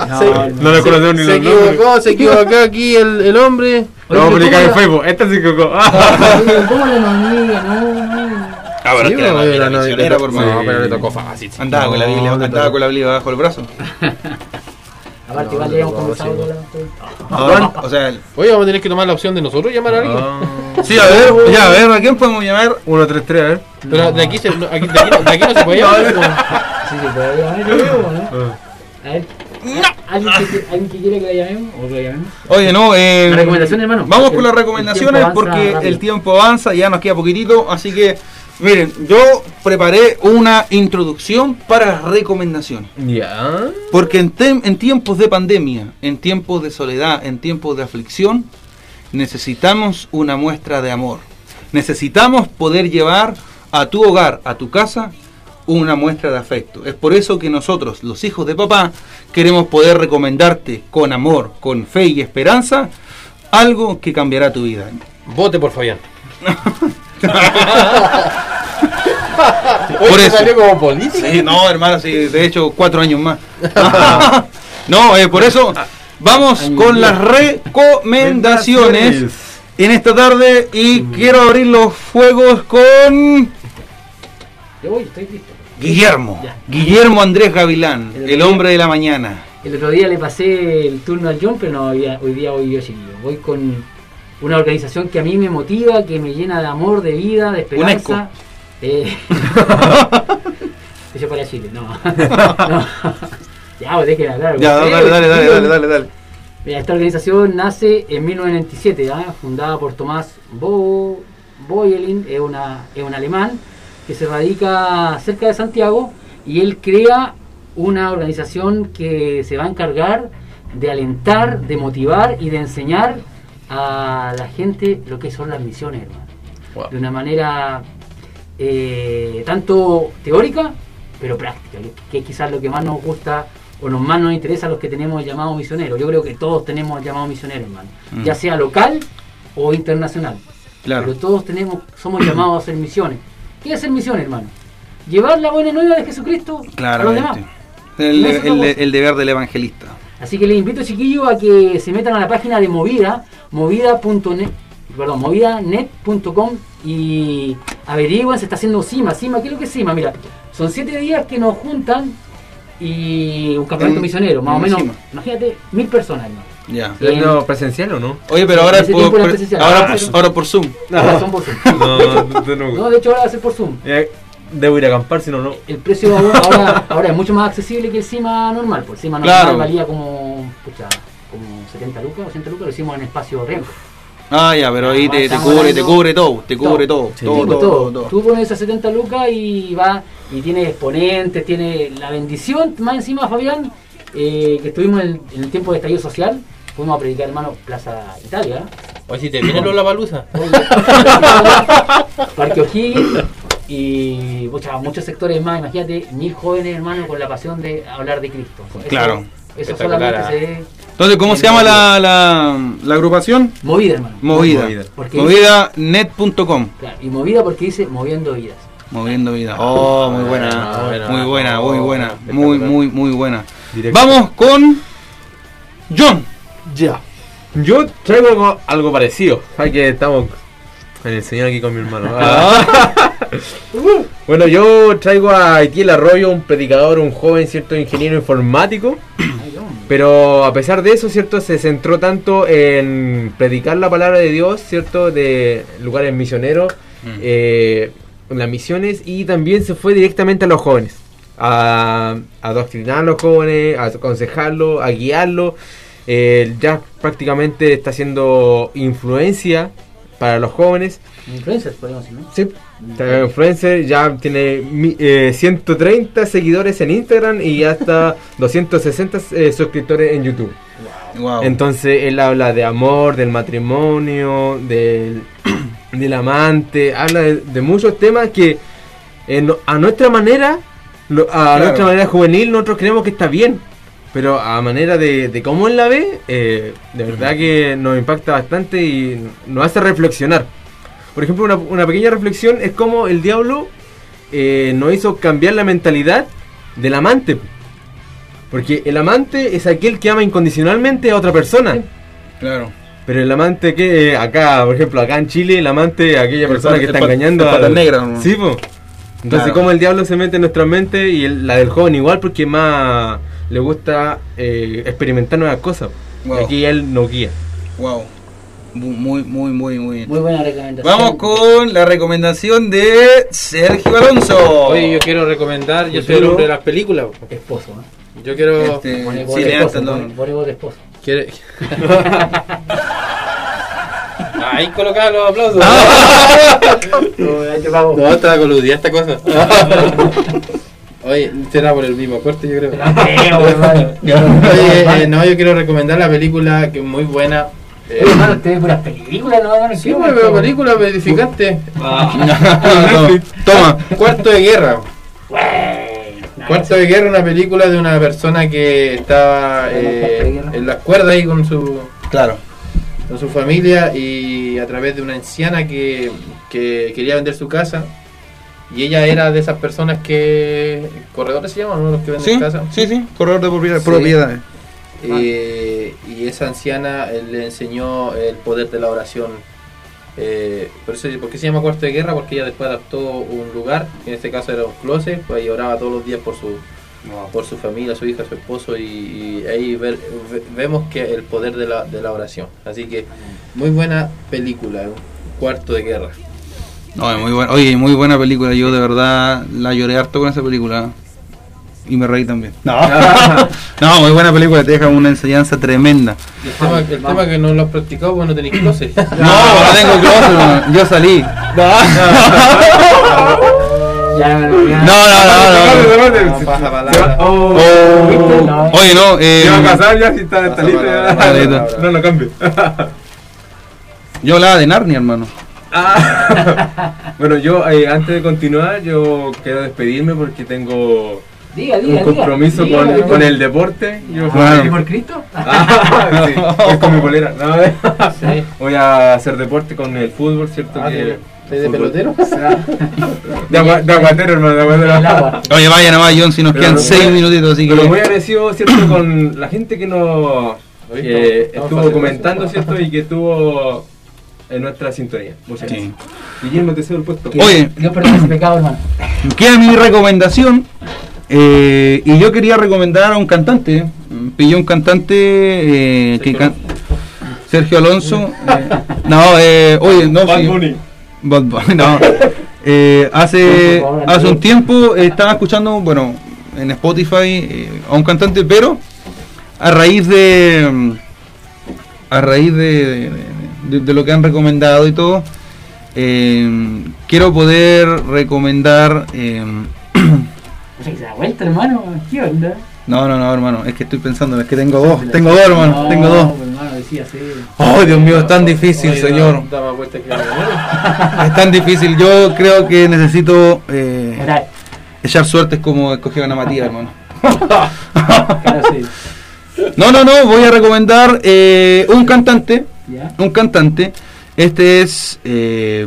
No, se- No lo conocemos ni Se los nombres. equivocó, se equivocó aquí el, el hombre. Oye, No, pero publicar en ¿cómo la- Facebook. Esta se equivocó. ¿Cómo? No, no. Ah, pero es que Sí, era, no, misionera, por no, mano. pero le tocó fácil. Andaba con la No, Biblia, le andaba con la Biblia bajo el brazo. Aparte, igual no, ya hemos no, comenzado sí, con No, la- no, o sea, Oye, vamos a tener que tomar la opción de nosotros llamar a alguien. Ah. sí, a ver, ya, a ver, ¿a quién podemos llamar? 1, 3, 3, a ver. Pero de aquí, se, no, aquí, de, aquí, no- de aquí no se puede llamar. pues. Sí, se puede llamar, yo creo, ¿no? A ver. ¿Alguien que, ¿Alguien que quiere que la llamemos? ¿O que la llamemos? Oye, no, eh, La recomendación, hermano. Vamos con las el- el recomendaciones tiempo avanza porque rápido. el tiempo avanza, ya nos queda poquitito, así que miren, yo preparé una introducción para las recomendaciones. Ya. Porque en, en tiempos de pandemia, en tiempos de soledad, en tiempos de aflicción, necesitamos una muestra de amor. Necesitamos poder llevar a tu hogar, a tu casa, una muestra de afecto. Es por eso que nosotros, los hijos de papá, queremos poder recomendarte con amor, con fe y esperanza, algo que cambiará tu vida. Vote por Fabián. Por eso. salió como político. Sí, no, hermano, sí, de hecho, cuatro años más. no, eh, por eso vamos con las recomendaciones en esta tarde y quiero abrir los fuegos con Yo voy, estoy listo. Guillermo. Ya. Guillermo Andrés Gavilán, El el hombre de la mañana. El otro día le pasé el turno al John, pero no, hoy día, hoy día voy yo chiquillo. Voy con una organización que a mí me motiva, que me llena de amor, de vida, de esperanza. Eh, para Chile, no. no. Ya, pues déjenme hablar. Ya, dale, eh, dale, dale, dale, dale, dale. Mira, esta organización nace en 1997, ¿ya? fundada por Tomás Bo Boyelin, es, una, es un alemán que se radica cerca de Santiago y él crea una organización que se va a encargar de alentar, de motivar y de enseñar a la gente lo que son las misiones, hermano. De una manera eh, tanto teórica, pero práctica, que, es quizás lo que más nos gusta o nos más nos interesa a los que tenemos el llamado misionero. Yo creo que todos tenemos el llamado misionero, hermano. Mm. Ya sea local o internacional. Claro. Pero todos tenemos, somos llamados a hacer misiones. ¿Qué es hacer misiones, hermano? Llevar la buena nueva de Jesucristo a los demás. El, el, deber del evangelista. Así que les invito, chiquillos, a que se metan a la página de Movida, movida.net, perdón, movidanet.com y averigüen, se está haciendo CIMA. CIMA, ¿qué es lo que es CIMA? Mira, son siete días que nos juntan y un campamento misionero, más o menos, imagínate, mil personas, hermano. Ya. ¿Es presencial o no? Oye, pero ahora, por, ahora, ahora, ahora, por Zoom. No, son por Zoom. No, de hecho ahora va a ser por Zoom. Debo ir a acampar, si no, no. El precio ahora, ahora es mucho más accesible que el CIMA normal. Por el CIMA normal valía como, pucha, como 70 lucas, 80 lucas, lo hicimos en espacio riesgo. Ah, ya, pero ahí te, te, cubre, te cubre todo, te cubre todo. todo, todo, todo, Tú pones esas 70 lucas y va, y tiene exponentes, tiene la bendición, más encima, Fabián, eh, que estuvimos en, el tiempo de estallido social, fuimos a predicar, hermano, Plaza Italia. Oye, si te viene la baluza. Parque O'Higgins, y muchos sectores más, imagínate, mil jóvenes hermanos con la pasión de hablar de Cristo. claro. Eso solamente se ve. Entonces, ¿cómo se llama la, la, agrupación? Movida, hermano. Movida. Movidanet.com. Claro, y movida porque dice moviendo vidas. Moviendo vidas. Oh, muy buena. Muy buena, muy buena. Muy, muy, muy buena. Vamos con John. Ya. Yo traigo algo, algo parecido. Hay que estamos en el señor aquí con mi hermano. bueno, yo traigo a Etiel Arroyo, un predicador, un joven, cierto, ingeniero informático. Pero a pesar de eso, cierto, se centró tanto en predicar la palabra de Dios, cierto, de lugares misioneros, mm. eh, en las misiones, y también se fue directamente a los jóvenes, a, adoctrinar a los jóvenes, a aconsejarlos, a guiarlos. Eh, ya prácticamente está haciendo influencia para los jóvenes. Influencers, podemos decir, ¿no? Sí, influencer, ya tiene 130 eh, seguidores en Instagram y hasta 260 eh, suscriptores en YouTube. Entonces él habla de amor, del matrimonio, del, del amante, habla de, muchos temas que a nuestra manera, a nuestra manera juvenil, nosotros creemos que está bien. Pero a manera de, cómo él la ve, eh, de verdad que nos impacta bastante y nos hace reflexionar. Por ejemplo, una, pequeña reflexión es cómo el diablo eh, nos hizo cambiar la mentalidad del amante. Porque el amante es aquel que ama incondicionalmente a otra persona. Claro. Pero el amante que acá, por ejemplo, acá en Chile, el amante es aquella persona que está engañando a la negra. Sí, pues. Entonces, cómo el diablo se mete en nuestra mente y la del joven igual, porque más le gusta eh, experimentar nuevas cosas. Y aquí él no guía. Wow. Muy, muy, muy, muy Muy buena recomendación. Vamos con la recomendación de Sergio Alonso. Oye, yo quiero recomendar, yo soy el hombre de las películas. Esposo, ¿eh? Yo quiero. Este, sí, de esposo, de esposo. ¿Quiere... Ahí colocar los aplausos. no, no, estaba coludida esta cosa. Oye, será por el mismo corte, yo creo. Oye, eh, no, yo quiero recomendar la película que es muy buena. Eh, hermano, usted ve puras películas, ¿no? Sí, me veo películas, edificante. Ah. Toma. Cuarto de guerra. Cuarto de guerra, una película de una persona que estaba eh, en las cuerdas ahí con su. Claro. Con su familia y a través de una anciana que, que quería vender su casa y ella era de esas personas que. ¿Corredores se llaman? ¿no? Los que venden sí, casa. Sí, sí, corredor de propiedades. Eh, y esa anciana le enseñó el poder de la oración. Eh, por, eso, ¿Por qué se llama cuarto de guerra? Porque ella después adaptó un lugar, que en este caso era un closet, pues ahí oraba todos los días por su, por su familia, su hija, su esposo, y, ahí vemos que el poder de la, de la oración. Así que muy buena película, cuarto de guerra. No, muy buena. Oye, muy buena película. Yo de verdad la lloré harto con esa película. Y me reí también. No, no muy buena película. Te deja una enseñanza tremenda. El tema, el tema que no lo has practicado, pues no tenéis closet. No, no tengo closet. Yo salí. No. No, no, no, no. Oh. Oye, no. Eh, ¿Qué va a pasar ya si está, está listo? No, no cambie. Yo hablaba de Narnia, hermano. Ah. bueno, yo eh, antes de continuar, yo quiero despedirme porque tengo un compromiso con, con, el deporte. Yo por Cristo? Ah, sí, es con mi polera. No, sí. Voy a hacer deporte con el fútbol, ¿cierto? Ah, que, ¿De pelotero? de, aguatero, hermano, de aguatero. Oye, vaya nomás, John, si nos quedan 6 minutitos. Así Pero muy agradecido, ¿cierto? Con la gente que nos estuvo comentando, ¿cierto? Y que estuvo en nuestra sintonía. Muchas gracias. Guillermo, te cedo el puesto. Oye, perdón pecado, hermano. Queda mi recomendación. Eh, y yo quería recomendar a un cantante. Pillé un cantante eh, que can Sergio Alonso. Eh, no, eh, oye, no. Bad Bunny. Bad Bunny, no. Eh, hace, hace un tiempo estaba escuchando, bueno, en Spotify eh, a un cantante, pero a raíz de. A raíz de de, lo que han recomendado y todo, eh, quiero poder recomendar... Eh, ¿Se da vuelta, hermano? ¿Qué onda? No, no, no, hermano, es que estoy pensando, es que tengo dos, tengo dos, hermano, no, tengo dos. Hermano, decía así. Oh, Dios mío, es tan difícil, señor. es tan difícil, yo creo que necesito eh, echar suertes como escogieron a Matías, hermano. claro, sí. No, no, no, voy a recomendar eh, un cantante, un cantante. Este es eh,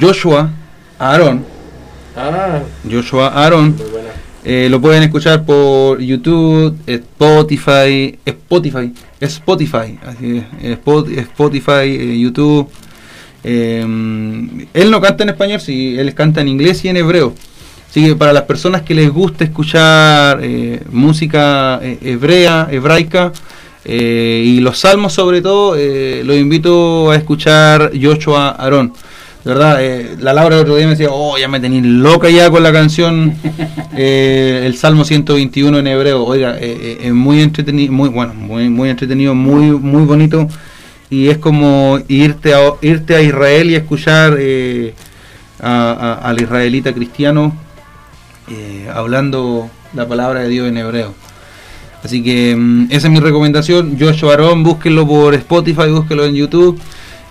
Joshua Aaron. Ah. Joshua Aaron. Eh, lo pueden escuchar por YouTube, Spotify, Spotify, Spotify, así es, Spotify, YouTube. él no canta en español, sí, él canta en inglés y en hebreo. Así que para las personas que les gusta escuchar eh, música eh, hebrea, hebraica, eh, y los salmos sobre todo, los invito a escuchar Joshua Aarón. verdad, la Laura el otro día me decía, oh, ya me tenéis loca ya con la canción, el Salmo 121 en hebreo. Oiga, es muy entretenido, muy bueno, muy, muy entretenido, muy, muy bonito. Y es como irte a, irte a Israel y escuchar al israelita cristiano eh, hablando la palabra de Dios en hebreo. Así que mm, esa es mi recomendación. Joshua Arón, búsquenlo por Spotify, búsquenlo en YouTube.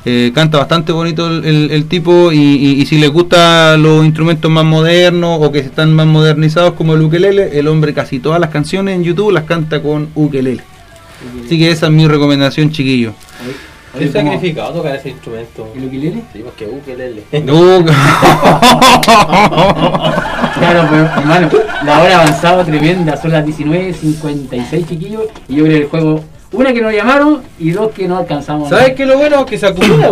Eh, canta bastante bonito el, tipo y, si les gusta los instrumentos más modernos o que están más modernizados como el ukelele, el hombre casi todas las canciones en YouTube las canta con ukelele. Así que esa es mi recomendación, chiquillo. ¿Qué sacrificado tocar ese instrumento? ¿El ukelele? Sí, más que ukelele. No. claro, hermano, la hora avanzada tremenda, son las 19.56 chiquillos, y yo creo que el juego, una que nos llamaron y dos que no alcanzamos. ¿Sabes qué es lo bueno? Que se acumula,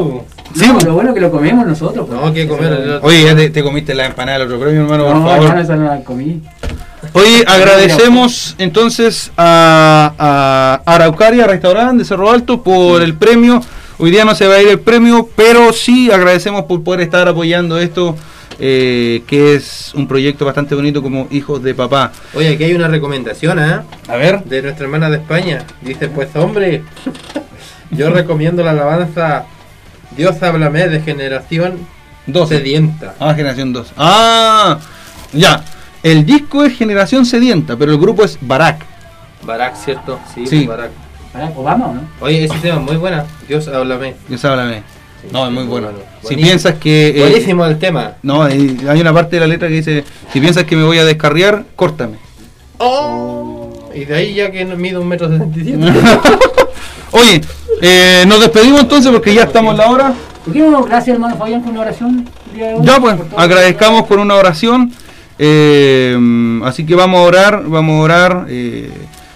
Sí, no, lo bueno es que lo comemos nosotros. Pues. No, que comer. Oye, ya te, comiste la empanada del otro premio, hermano, por favor. No, esa no la comí. Hoy agradecemos entonces a, Araucaria Restaurante de Cerro Alto por el premio. Hoy día no se va a ir el premio, pero sí agradecemos por poder estar apoyando esto, eh, que es un proyecto bastante bonito como Hijos de Papá. Oye, aquí hay una recomendación, ¿eh? A ver. De nuestra hermana de España. Dice, pues hombre, yo recomiendo la alabanza Dios háblame de generación 2. Sedienta. Ah, generación 2. Ah, ya. El disco es Generación Sedienta, pero el grupo es Barak. Barak, ¿cierto? Sí, sí. Barak. ¿Barak Obama o no? Oye, ese tema es muy buena. Dios háblame. Dios háblame. No, es muy bueno. Si piensas que. Eh, Buenísimo el tema. No, hay una parte de la letra que dice: Si piensas que me voy a descarriar, córtame. Oh, y de ahí ya que mido un metro siete. Oye, eh, nos despedimos entonces porque ya estamos en la hora. Gracias, hermano Fabián, por una oración. Ya, pues, agradezcamos por una oración. Eh, así que vamos a orar, vamos a orar. Eh,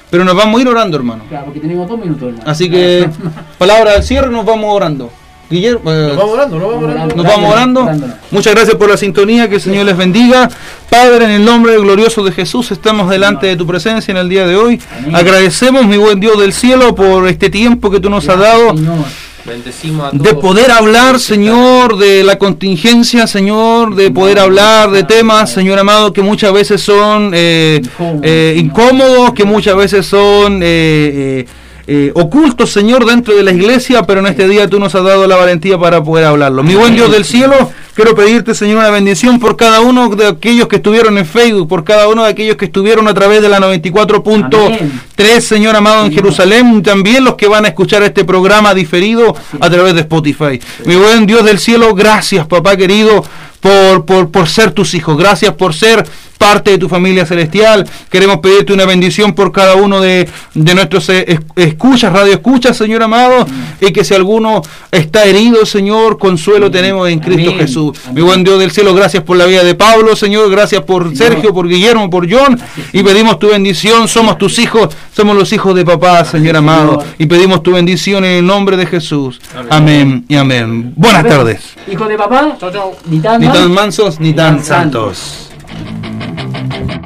pero nos vamos a ir orando, hermano. Claro, porque tenemos dos minutos, hermano. Así que, palabra del cierre, nos vamos orando. Guillermo, eh, nos vamos orando, nos vamos orando. Nos vamos orando. Muchas gracias por la sintonía, que el Señor les bendiga. Padre, en el nombre glorioso de Jesús, estamos delante de tu presencia en el día de hoy. Agradecemos, mi buen Dios del cielo, por este tiempo que tú nos has dado. Bendecimos De poder hablar, Señor, de la contingencia, Señor, de poder hablar de temas, Señor amado, que muchas veces son eh, eh, incómodos, que muchas veces son eh, ocultos, Señor, dentro de la iglesia, pero en este día tú nos has dado la valentía para poder hablarlo. Mi buen Dios del cielo, quiero pedirte, Señor, una bendición por cada uno de aquellos que estuvieron en Facebook, por cada uno de aquellos que estuvieron a través de la 94.3, Señor amado, en Jerusalén, también los que van a escuchar este programa diferido a través de Spotify. Mi buen Dios del cielo, gracias, papá querido, por, por, por ser tus hijos. Gracias por ser parte de tu familia celestial. Queremos pedirte una bendición por cada uno de, de nuestros eh, escuchas, radio escuchas, Señor amado, y que si alguno está herido, Señor, consuelo tenemos en Cristo Jesús. Mi buen Dios del cielo, gracias por la vida de Pablo, Señor, gracias por Sergio, por Guillermo, por John, y pedimos tu bendición, somos tus hijos, somos los hijos de papá, Señor amado, y pedimos tu bendición en el nombre de Jesús. Amén, y amén. Buenas tardes. Hijo de papá, ni tan mansos ni tan santos. thank you